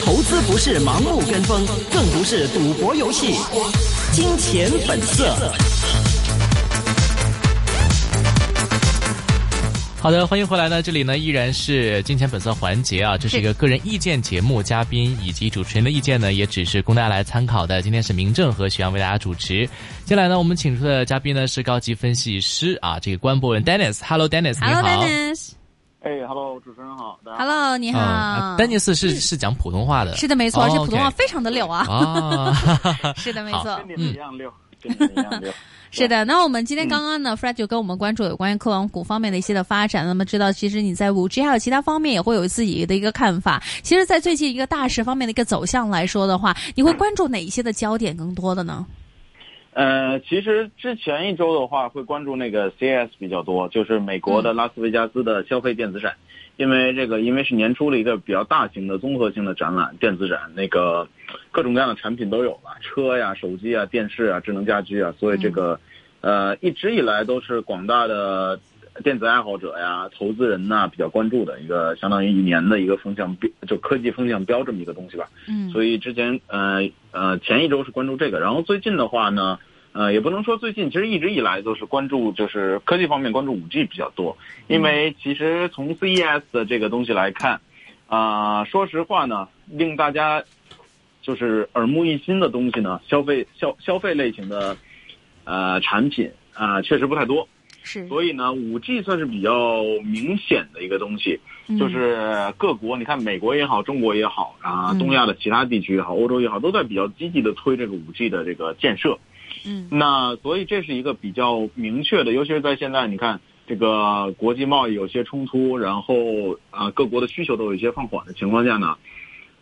投资不是盲目跟风，更不是赌博游戏。金钱本色。好的，欢迎回来呢！这里呢依然是金钱本色环节啊，这是一个个人意见节目，嘉宾以及主持人的意见呢，也只是供大家来参考的。今天是明正和徐阳为大家主持。接下来呢，我们请出的嘉宾呢是高级分析师啊，这个关博文 Dennis。Hello，Dennis，你好。Hello，Dennis。哎，Hello，主持人好。Hello，你好。Dennis 是是讲普通话的，是的，没错，而且普通话非常的溜啊。啊，是的，没错。跟你一样溜，跟你一样溜。是的，那我们今天刚刚呢、嗯、，Fred 就跟我们关注有关于科网股方面的一些的发展。那么知道，其实你在五 G 还有其他方面也会有自己的一个看法。其实，在最近一个大势方面的一个走向来说的话，你会关注哪一些的焦点更多的呢？呃，其实之前一周的话，会关注那个 CES 比较多，就是美国的拉斯维加斯的消费电子展，嗯、因为这个因为是年初的一个比较大型的综合性的展览，电子展，那个各种各样的产品都有了，车呀、手机啊、电视啊、智能家居啊，所以这个。嗯呃，一直以来都是广大的电子爱好者呀、投资人呐比较关注的一个，相当于一年的一个风向标，就科技风向标这么一个东西吧。嗯。所以之前呃呃前一周是关注这个，然后最近的话呢，呃也不能说最近，其实一直以来都是关注就是科技方面关注五 G 比较多，因为其实从 CES 的这个东西来看，啊、呃、说实话呢，令大家就是耳目一新的东西呢，消费消消费类型的。呃，产品啊、呃，确实不太多，是，所以呢，五 G 算是比较明显的一个东西，嗯、就是各国，你看美国也好，中国也好啊，东亚的其他地区也好，欧洲也好，都在比较积极的推这个五 G 的这个建设，嗯，那所以这是一个比较明确的，尤其是在现在，你看这个国际贸易有些冲突，然后啊、呃，各国的需求都有一些放缓的情况下呢，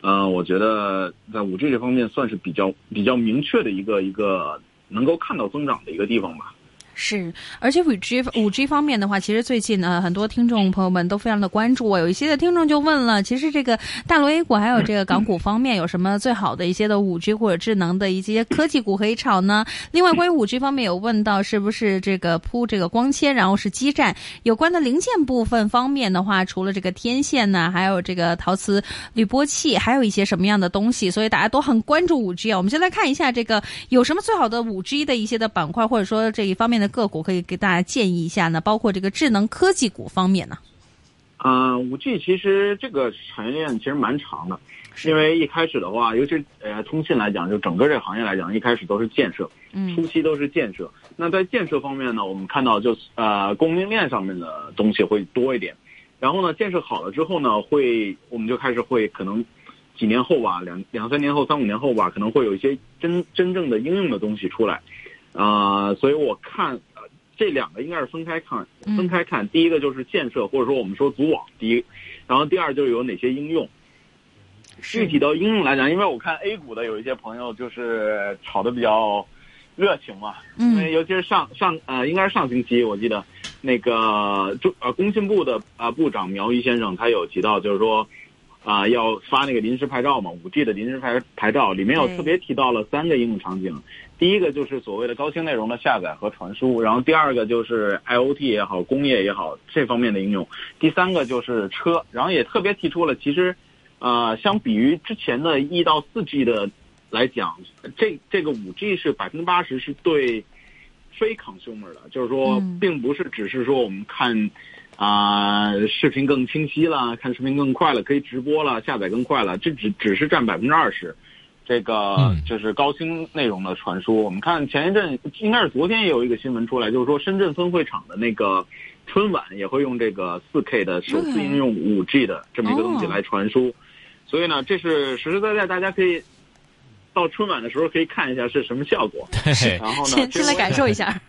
呃，我觉得在五 G 这方面算是比较比较明确的一个一个。能够看到增长的一个地方吧。是，而且五 G 五 G 方面的话，其实最近呢，很多听众朋友们都非常的关注我。有一些的听众就问了，其实这个大陆 A 股还有这个港股方面，有什么最好的一些的五 G 或者智能的一些科技股可以炒呢？另外，关于五 G 方面有问到，是不是这个铺这个光纤，然后是基站有关的零件部分方面的话，除了这个天线呢，还有这个陶瓷滤波器，还有一些什么样的东西？所以大家都很关注五 G 啊。我们先来看一下这个有什么最好的五 G 的一些的板块，或者说这一方面的。个股可以给大家建议一下呢，包括这个智能科技股方面呢。啊、呃，五 G 其实这个产业链其实蛮长的，因为一开始的话，尤其呃通信来讲，就整个这个行业来讲，一开始都是建设，嗯，初期都是建设。那在建设方面呢，我们看到就呃供应链上面的东西会多一点，然后呢，建设好了之后呢，会我们就开始会可能几年后吧，两两三年后、三五年后吧，可能会有一些真真正的应用的东西出来。啊、呃，所以我看、呃、这两个应该是分开看，分开看。第一个就是建设，或者说我们说组网，第一，然后第二就是有哪些应用。具体到应用来讲，因为我看 A 股的有一些朋友就是炒的比较热情嘛，嗯，因为尤其是上上呃，应该是上星期我记得那个中呃工信部的啊、呃、部长苗一先生他有提到，就是说。啊、呃，要发那个临时牌照嘛，五 G 的临时牌牌照里面有特别提到了三个应用场景，第一个就是所谓的高清内容的下载和传输，然后第二个就是 IoT 也好，工业也好这方面的应用，第三个就是车，然后也特别提出了，其实，呃，相比于之前的一到四 G 的来讲，这这个五 G 是百分之八十是对非 consumer 的，就是说，并不是只是说我们看。啊、呃，视频更清晰了，看视频更快了，可以直播了，下载更快了，这只只是占百分之二十，这个就是高清内容的传输。我们看前一阵，应该是昨天也有一个新闻出来，就是说深圳分会场的那个春晚也会用这个 4K 的首次应用 5G 的这么一个东西来传输，哦、所以呢，这是实实在在大家可以到春晚的时候可以看一下是什么效果，然后呢，先先来感受一下。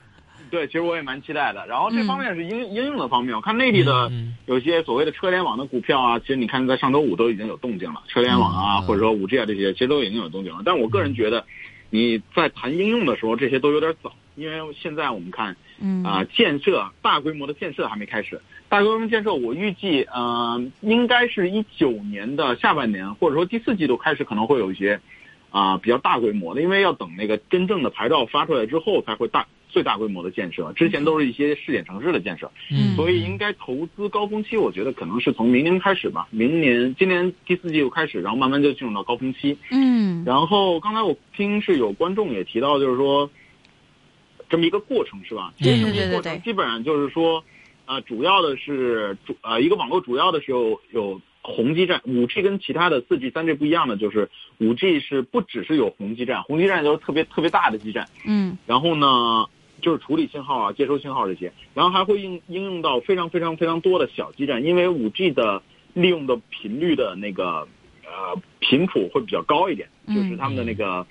对，其实我也蛮期待的。然后这方面是应应用的方面，我看内地的有些所谓的车联网的股票啊，其实你看在上周五都已经有动静了，车联网啊，或者说五 G 啊这些，其实都已经有动静了。但我个人觉得，你在谈应用的时候，这些都有点早，因为现在我们看，啊、呃，建设大规模的建设还没开始。大规模建设，我预计，嗯、呃，应该是一九年的下半年，或者说第四季度开始，可能会有一些啊、呃、比较大规模的，因为要等那个真正的牌照发出来之后，才会大。最大规模的建设，之前都是一些试点城市的建设，嗯。所以应该投资高峰期，我觉得可能是从明年开始吧，明年今年第四季度开始，然后慢慢就进入到高峰期。嗯。然后刚才我听是有观众也提到，就是说这么一个过程是吧？对对对对对。过程基本上就是说，呃，主要的是主呃一个网络主要的是有有宏基站，五 G 跟其他的四 G、三 G 不一样的就是五 G 是不只是有宏基站，宏基站就是特别特别大的基站，嗯。然后呢就是处理信号啊、接收信号这些，然后还会应应用到非常非常非常多的小基站，因为五 G 的利用的频率的那个呃频谱会比较高一点，嗯就是他们的那个。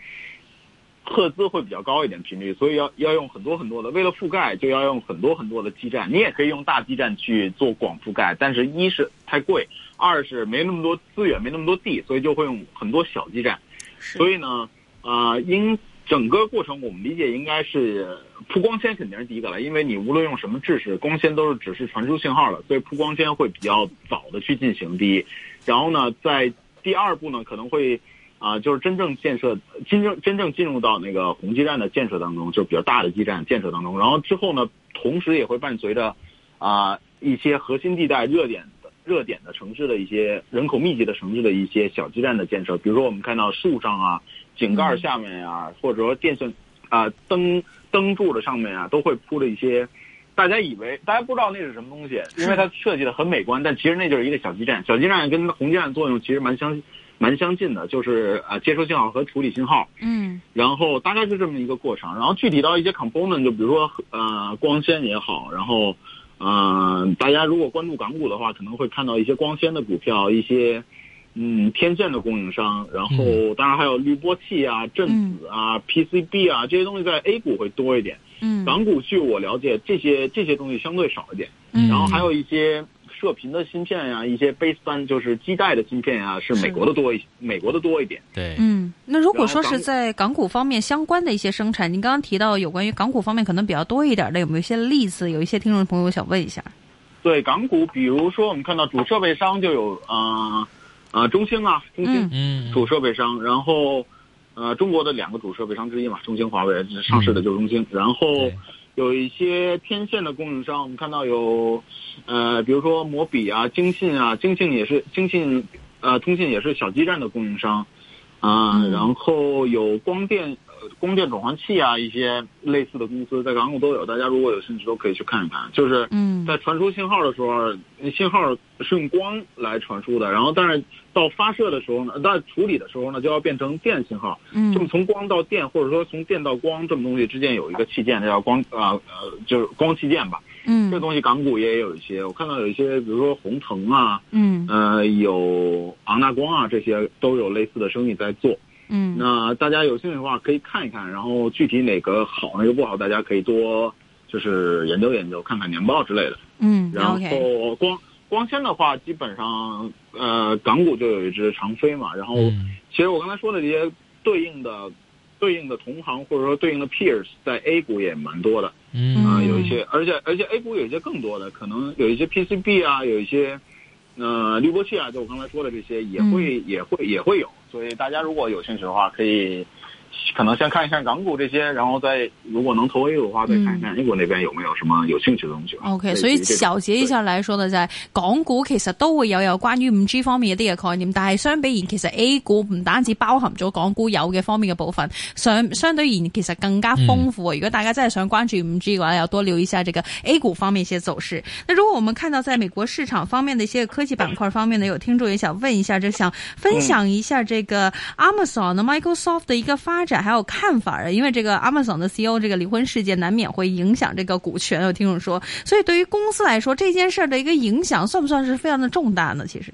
赫兹会比较高一点频率，所以要要用很多很多的，为了覆盖就要用很多很多的基站。你也可以用大基站去做广覆盖，但是一是太贵，二是没那么多资源，没那么多地，所以就会用很多小基站。所以呢，啊、因整个过程我们理解应该是铺光纤肯定是第一个了，因为你无论用什么制式，光纤都是只是传输信号的，所以铺光纤会比较早的去进行。第一，然后呢，在第二步呢，可能会啊、就是真正建设，真正真正进入到那个红基站的建设当中，就是比较大的基站建设当中。然后之后呢，同时也会伴随着啊、一些核心地带热点的热点的城市的一些人口密集的城市的一些小基站的建设，比如说我们看到树上啊、井盖下面啊，或者说电线啊、灯灯柱的上面啊，都会铺了一些。大家以为大家不知道那是什么东西，因为它设计的很美观，但其实那就是一个小基站。小基站跟红基站作用其实蛮相蛮相近的，就是呃接收信号和处理信号。嗯然后大概是这么一个过程。然后具体到一些 component，就比如说呃光纤也好，然后呃大家如果关注港股的话，可能会看到一些光纤的股票，一些嗯天线的供应商，然后当然还有滤波器啊、振子啊、PCB 啊这些东西在 A 股会多一点。嗯港股据我了解，这些这些东西相对少一点。嗯然后还有一些射频的芯片呀、一些 baseband 就是基带的芯片呀、是美国的多一美国的多一点。对，嗯，那如果说是在港股方面相关的一些生产，您刚刚提到有关于港股方面可能比较多一点的，有没有一些例子？有一些听众朋友想问一下。对港股，比如说我们看到主设备商就有啊啊、呃中兴啊，中兴、嗯。主设备商，然后呃中国的两个主设备商之一嘛，中兴、华为上市的就是中兴，然后有一些天线的供应商，我们看到有呃比如说摩比啊、京信啊，京信也是京信呃通信也是小基站的供应商。啊、嗯。然后有光电。呃光电转换器啊，一些类似的公司在港股都有，大家如果有兴趣都可以去看一看。就是嗯在传输信号的时候，信号是用光来传输的，然后但是到发射的时候呢，到处理的时候呢，就要变成电信号。这么嗯从光到电，或者说从电到光，这么东西之间有一个器件，这叫光啊呃就是光器件吧。嗯这东西港股也有一些，我看到有一些，比如说宏腾啊，嗯呃，有昂纳光啊，这些都有类似的生意在做。嗯。那大家有兴趣的话可以看一看，然后具体哪个好哪个不好，大家可以多就是研究研究，看看年报之类的。嗯然后光光纤的话，基本上呃港股就有一只长飞嘛，然后嗯。其实我刚才说的这些对应的对应的同行或者说对应的 peers 在 A 股也蛮多的。嗯。啊、嗯有一些，而且而且 A 股有一些更多的，可能有一些 PCB 啊，有一些呃滤波器啊，就我刚才说的这些也会、也会也会有，所以大家如果有兴趣的话，可以。可能先看一下港股这些，然后再如果能投 A 股的话，再看一看 A 股那边有没有什么有兴趣的东西吧。OK，所以小結一下嚟說呢，就係港股其实都会有有关于五 G 方面一啲嘅概念，但係相比而言，其实 A 股唔单止包含咗港股有嘅方面嘅部分，相相对而言其实更加丰富。如果大家真係想关注五 G 嘅话，要多留意一下这个 A 股方面一些走势。那如果我们看到在美国市场方面的一些科技板块方面呢，有听众也想问一下，就想分享一下这个 Amazon、Microsoft 的一個發展还有看法啊，因为这个 Amazon 的 CEO 这个离婚事件难免会影响这个股权，有听众说，所以对于公司来说，这件事儿的一个影响算不算是非常的重大呢？其实，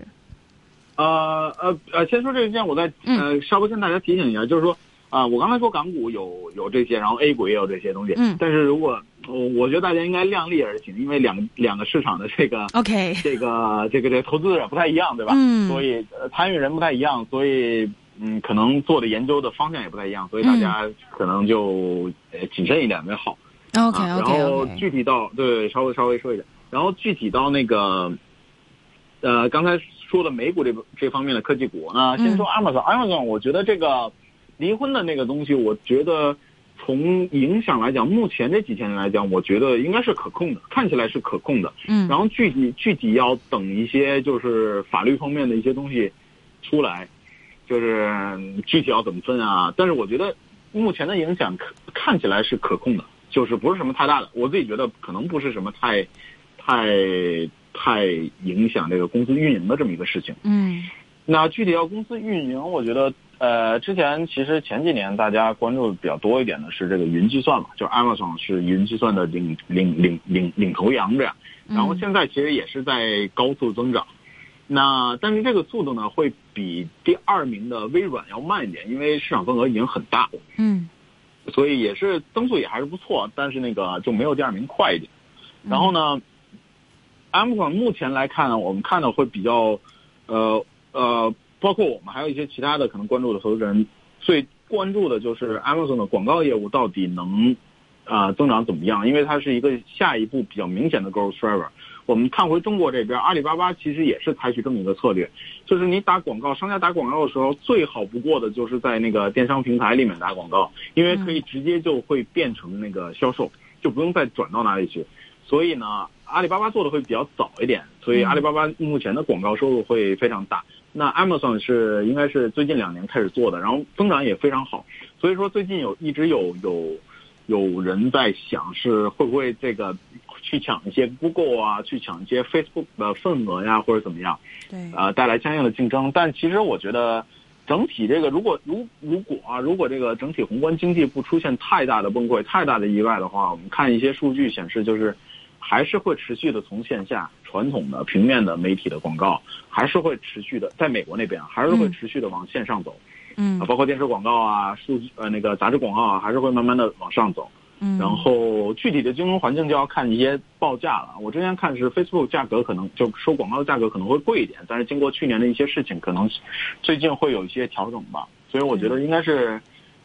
呃呃呃，先说这件，我再呃稍微跟大家提醒一下，就是说啊、我刚才说港股有有这些，然后 A 股也有这些东西，嗯。但是如果我我觉得大家应该量力而行，因为两两个市场的这个 OK，这个这个这个投资者不太一样，对吧？嗯。所以呃参与人不太一样，所以嗯，可能做的研究的方向也不太一样，所以大家可能就呃谨慎一点为好。OK 啊、OK 然后 OK，具体到对稍微稍微说一下，然后具体到那个呃刚才说的美股这这方面的科技股呢，嗯。先说 Amazon，Amazon，、我觉得这个离婚的那个东西，我觉得从影响来讲，目前这几天来讲，我觉得应该是可控的，看起来是可控的。嗯，然后具体具体要等一些就是法律方面的一些东西出来，就是具体要怎么分啊？但是我觉得目前的影响可看起来是可控的，就是不是什么太大的。我自己觉得可能不是什么太太太影响这个公司运营的这么一个事情。嗯那具体要公司运营，我觉得呃，之前其实前几年大家关注的比较多一点的是这个云计算嘛，就 Amazon 是云计算的领领领领领头羊这样，然后现在其实也是在高速增长。那但是这个速度呢，会比第二名的微软要慢一点，因为市场份额已经很大了，嗯所以也是增速也还是不错，但是那个就没有第二名快一点。然后呢，Amazon 目前来看呢，我们看的会比较，呃呃，包括我们还有一些其他的可能关注的投资人，最关注的就是 Amazon 的广告业务到底能啊、呃增长怎么样？因为它是一个下一步比较明显的 growth driver。我们看回中国这边，阿里巴巴其实也是采取这么一个策略，就是你打广告，商家打广告的时候，最好不过的就是在那个电商平台里面打广告，因为可以直接就会变成那个销售，就不用再转到哪里去。所以呢，阿里巴巴做的会比较早一点，所以阿里巴巴目前的广告收入会非常大。那 Amazon 是应该是最近两年开始做的，然后增长也非常好。所以说最近有一直有有有人在想是会不会这个去抢一些 Google 啊，去抢一些 Facebook 的份额呀，或者怎么样，对，呃，带来相应的竞争。但其实我觉得。整体这个，如果如如果啊，如果这个整体宏观经济不出现太大的崩溃、太大的意外的话，我们看一些数据显示，就是还是会持续的从线下传统的平面的媒体的广告，还是会持续的在美国那边还是会持续的往线上走，嗯啊，包括电视广告啊、数据呃那个杂志广告啊，还是会慢慢的往上走。嗯，然后具体的金融环境就要看一些报价了。我之前看是 Facebook 价格可能就收广告的价格可能会贵一点，但是经过去年的一些事情，可能最近会有一些调整吧。所以我觉得应该是，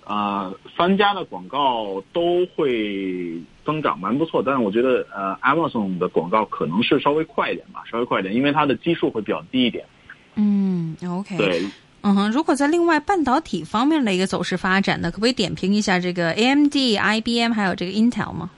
呃，三家的广告都会增长蛮不错，但是我觉得呃 Amazon 的广告可能是稍微快一点吧，稍微快一点，因为它的基数会比较低一点。嗯，OK，对，嗯哼，如果在另外半导体方面的一个走势发展呢，可不可以点评一下这个 AMD、IBM 还有这个 Intel 吗？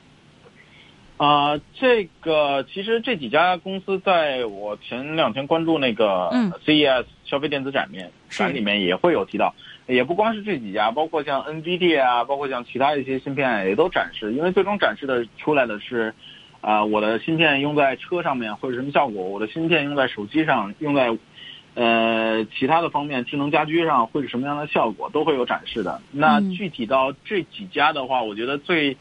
啊、这个其实这几家公司在我前两天关注那个嗯。CES 消费电子展面是。展里面也会有提到，也不光是这几家，包括像 NVIDIA 啊，包括像其他一些芯片也都展示，因为最终展示的出来的是，啊、我的芯片用在车上面会是什么效果，我的芯片用在手机上，用在呃其他的方面，智能家居上会是什么样的效果，都会有展示的。那嗯具体到这几家的话，我觉得最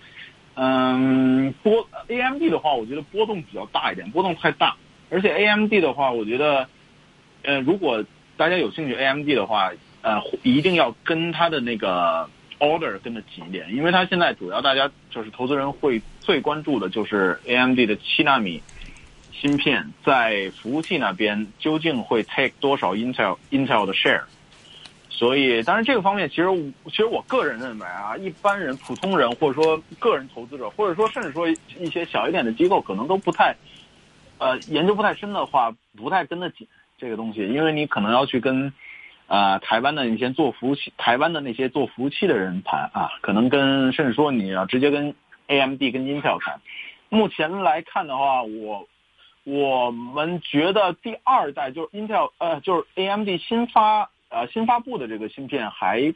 嗯，波 AMD 的话，我觉得波动比较大一点，波动太大。而且 AMD 的话，我觉得，呃，如果大家有兴趣 AMD 的话，呃，一定要跟它的那个 order 跟得紧一点，因为它现在主要大家就是投资人会最关注的就是 AMD 的七纳米芯片在服务器那边究竟会 take 多少 Intel Intel 的 share。所以，当然这个方面，其实其实我个人认为啊，一般人、普通人或者说个人投资者，或者说甚至说一些小一点的机构，可能都不太，呃，研究不太深的话，不太跟得紧这个东西，因为你可能要去跟，呃，台湾的那些做服务器、台湾的那些做服务器的人谈啊，可能跟甚至说你要直接跟 AMD、跟 Intel 谈。目前来看的话，我我们觉得第二代就是 Intel 呃，就是 AMD 新发呃新发布的这个芯片还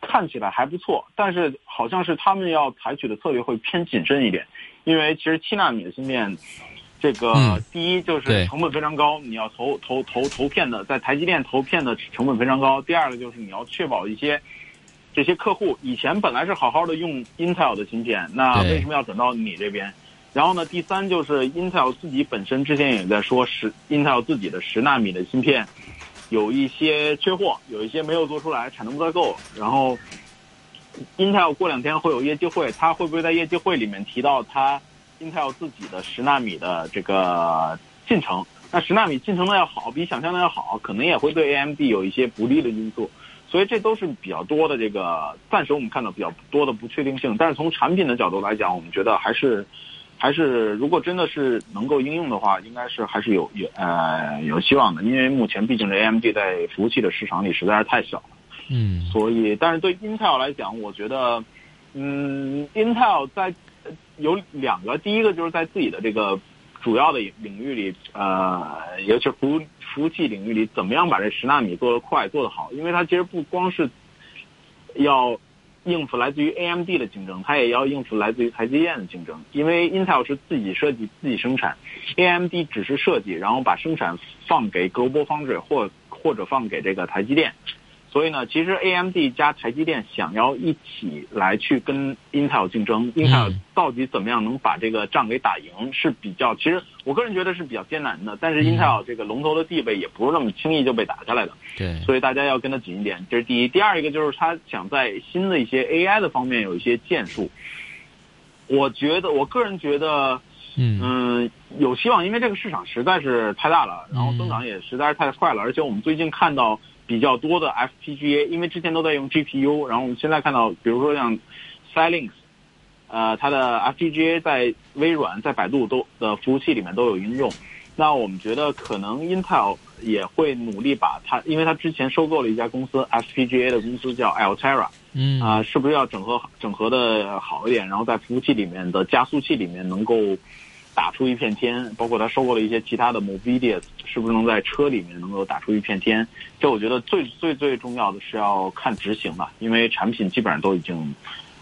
看起来还不错，但是好像是他们要采取的策略会偏谨慎一点，因为其实七纳米的芯片，这个、嗯第一就是成本非常高，你要投投投投片的，在台积电投片的成本非常高。第二个就是你要确保一些这些客户以前本来是好好的用 Intel 的芯片，那为什么要转到你这边？然后呢，第三就是 Intel 自己本身之前也在说十 Intel 自己的十纳米的芯片有一些缺货，有一些没有做出来，产能不太够。然后 Intel 过两天会有业绩会，他会不会在业绩会里面提到他 Intel 自己的十纳米的这个进程？那十纳米进程的要好，比想象的要好，可能也会对 AMD 有一些不利的因素。所以这都是比较多的这个，暂时我们看到比较多的不确定性。但是从产品的角度来讲，我们觉得还是还是如果真的是能够应用的话，应该是还是有有呃有希望的。因为目前毕竟这 AMD 在服务器的市场里实在是太小了。嗯所以，但是对 Intel 来讲，我觉得，嗯，Intel 在呃有两个，第一个就是在自己的这个主要的领域里，呃，尤其是服务服务器领域里，怎么样把这十纳米做得快、做得好？因为它其实不光是要应付来自于 AMD 的竞争，它也要应付来自于台积电的竞争。因为 Intel 是自己设计、自己生产，AMD 只是设计，然后把生产放给 Global Foundry 或或者放给这个台积电。所以呢，其实 AMD 加台积电想要一起来去跟 Intel 竞争，Intel 到底怎么样能把这个仗给打赢是比较，其实我个人觉得是比较艰难的。但是 Intel 这个龙头的地位也不是那么轻易就被打下来的，对，所以大家要跟他紧一点，这是第一。第二一个就是他想在新的一些 AI 的方面有一些建树。我觉得，我个人觉得，嗯嗯，有希望，因为这个市场实在是太大了，然后增长也实在是太快了，而且我们最近看到比较多的 FPGA，因为之前都在用 GPU，然后我们现在看到，比如说像 Xilinx，呃，它的 FPGA 在微软、在百度都的服务器里面都有应用。那我们觉得可能 Intel 也会努力把它，因为它之前收购了一家公司 FPGA 的公司叫 Altera，嗯啊、是不是要整合整合的好一点，然后在服务器里面的加速器里面能够打出一片天，包括他收购了一些其他的 Movidia，是不是能在车里面能够打出一片天？这我觉得最最最重要的是要看执行吧，因为产品基本上都已经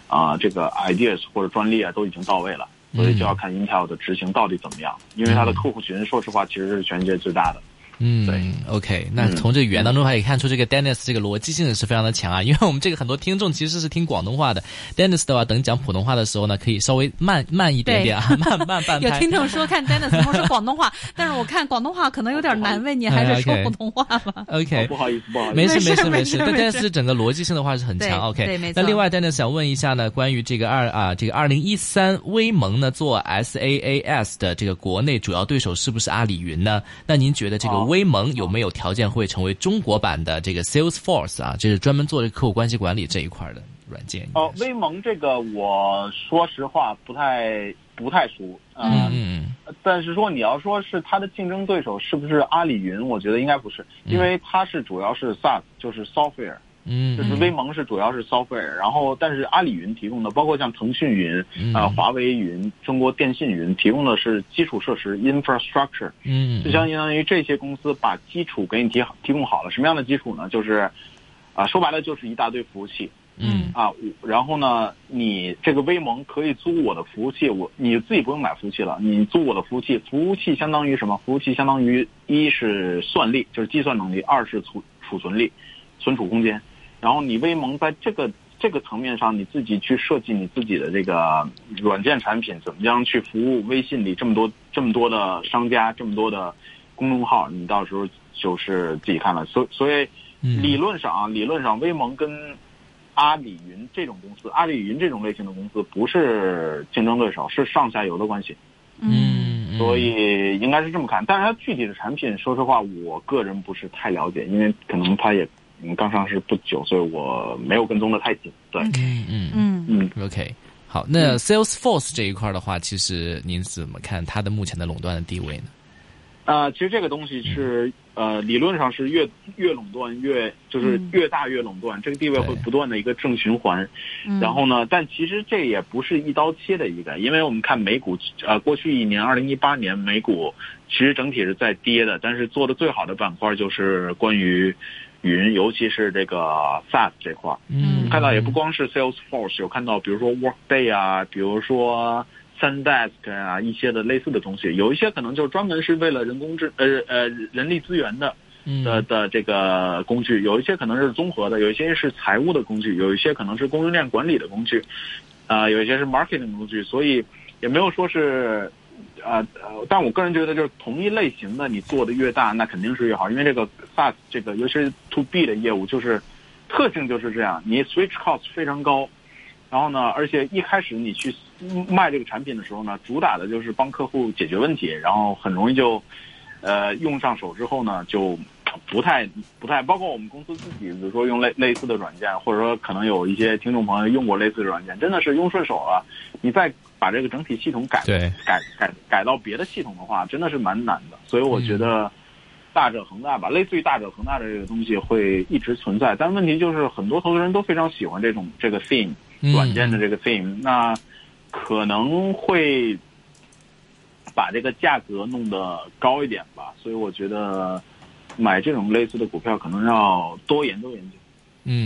啊、这个 ideas 或者专利啊都已经到位了，所以就要看 Intel 的执行到底怎么样，因为它的客户群说实话其实是全世界最大的。嗯，对，OK，那嗯从这个语言当中还可以看出，这个 Dennis 这个逻辑性是非常的强啊。因为我们这个很多听众其实是听广东话的，Dennis 的话，等讲普通话的时候呢，可以稍微慢慢一点点啊，慢慢半有。听众说看 Dennis 怎么说广东话，但是我看广东话可能有点难为你，还是说普通话吧。OK，哦不好意思，不好意思。没事没事事没事，但 Dennis 整个逻辑性的话是很强。OK，对没错那另外，Dennis 想问一下呢，关于这个二啊，这个二零一三微盟呢做 SaaS 的这个国内主要对手是不是阿里云呢？那您觉得这个哦微盟有没有条件会成为中国版的这个 Salesforce 啊？就是专门做这个客户关系管理这一块的软件。哦，威盟这个我说实话不太不太熟，呃、嗯嗯但是说你要说是它的竞争对手是不是阿里云，我觉得应该不是，因为它是主要是 SaaS，就是 software，嗯，就是微盟是主要是 software，然后但是阿里云提供的，包括像腾讯云、啊呃华为云、中国电信云提供的是基础设施 infrastructure，嗯，就相当于这些公司把基础给你提好提供好了，什么样的基础呢？就是啊、说白了就是一大堆服务器。嗯啊，我然后呢，你这个微盟可以租我的服务器，我你自己不用买服务器了，你租我的服务器，服务器相当于什么？服务器相当于一是算力，就是计算能力；二是储储存力，存储空间。然后你微盟在这个这个层面上，你自己去设计你自己的这个软件产品，怎么样去服务微信里这么多这么多的商家，这么多的公众号，你到时候就是自己看了。所所以嗯理论上啊，理论上微盟跟阿里云这种公司，阿里云这种类型的公司不是竞争对手，是上下游的关系，嗯，嗯所以应该是这么看。但是它具体的产品，说实话，我个人不是太了解，因为可能它也嗯刚上市不久，所以我没有跟踪的太紧。对，嗯嗯嗯，嗯，OK，好，那 Salesforce 这一块的话，其实您怎么看它的目前的垄断的地位呢？呃，其实这个东西是呃，理论上是越越垄断越就是嗯。越大越垄断，这个地位会不断的一个正循环。嗯。然后呢，但其实这也不是一刀切的一个，因为我们看美股，呃，过去一年，二零一八年美股其实整体是在跌的，但是做的最好的板块就是关于云，尤其是这个 SaaS 这块儿。嗯看到也不光是 Salesforce，有看到比如说 Workday 啊，比如说 SunDesk 啊一些的类似的东西，有一些可能就专门是为了人工智呃呃人力资源的嗯的的这个工具，有一些可能是综合的，有一些是财务的工具，有一些可能是供应链管理的工具，啊、有一些是 marketing 工具，所以也没有说是。呃呃，但我个人觉得，就是同一类型的，你做的越大，那肯定是越好，因为这个 SaaS 这个，尤其是 To B 的业务，就是特性就是这样，你 switch cost 非常高，然后呢，而且一开始你去卖这个产品的时候呢，主打的就是帮客户解决问题，然后很容易就，呃，用上手之后呢，就不太不太，包括我们公司自己，比如说用类类似的软件，或者说可能有一些听众朋友用过类似的软件，真的是用顺手了，你再把这个整体系统改对改改改到别的系统的话，真的是蛮难的。所以我觉得大者恒大吧，类似于大者恒大的这个东西会一直存在，但问题就是很多投资人都非常喜欢这种这个 theme，软件的这个 theme，、那可能会把这个价格弄得高一点吧。所以我觉得买这种类似的股票，可能要多研究研究，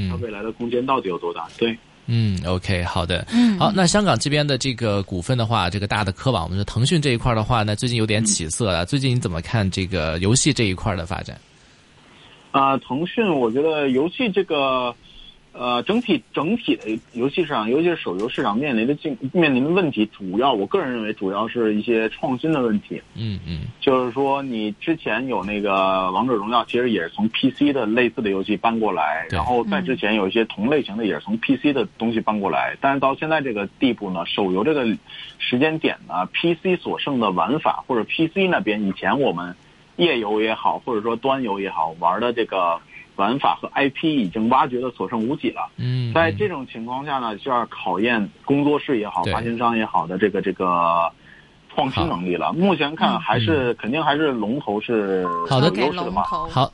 它嗯未来的空间到底有多大？对。嗯，OK，好的。嗯，好，那香港这边的这个股份的话，这个大的科网，我们说腾讯这一块的话呢，最近有点起色了。最近你怎么看这个游戏这一块的发展？啊、腾讯，我觉得游戏这个，呃，整体整体的游戏市场，尤其是手游市场面临的竞面临的问题，主要我个人认为主要是一些创新的问题。嗯嗯就是说，你之前有那个王者荣耀，其实也是从 PC 的类似的游戏搬过来，然后在之前有一些同类型的也是从 PC 的东西搬过来，但是到现在这个地步呢，手游这个时间点呢，PC 所剩的玩法或者 PC 那边以前我们页游也好，或者说端游也好玩的这个玩法和 IP 已经挖掘的所剩无几了。嗯，在这种情况下呢，就要考验工作室也好、发行商也好的这个这个创新能力了。目前看还是、肯定还是龙头是好的有给龙优势的嘛。头。好，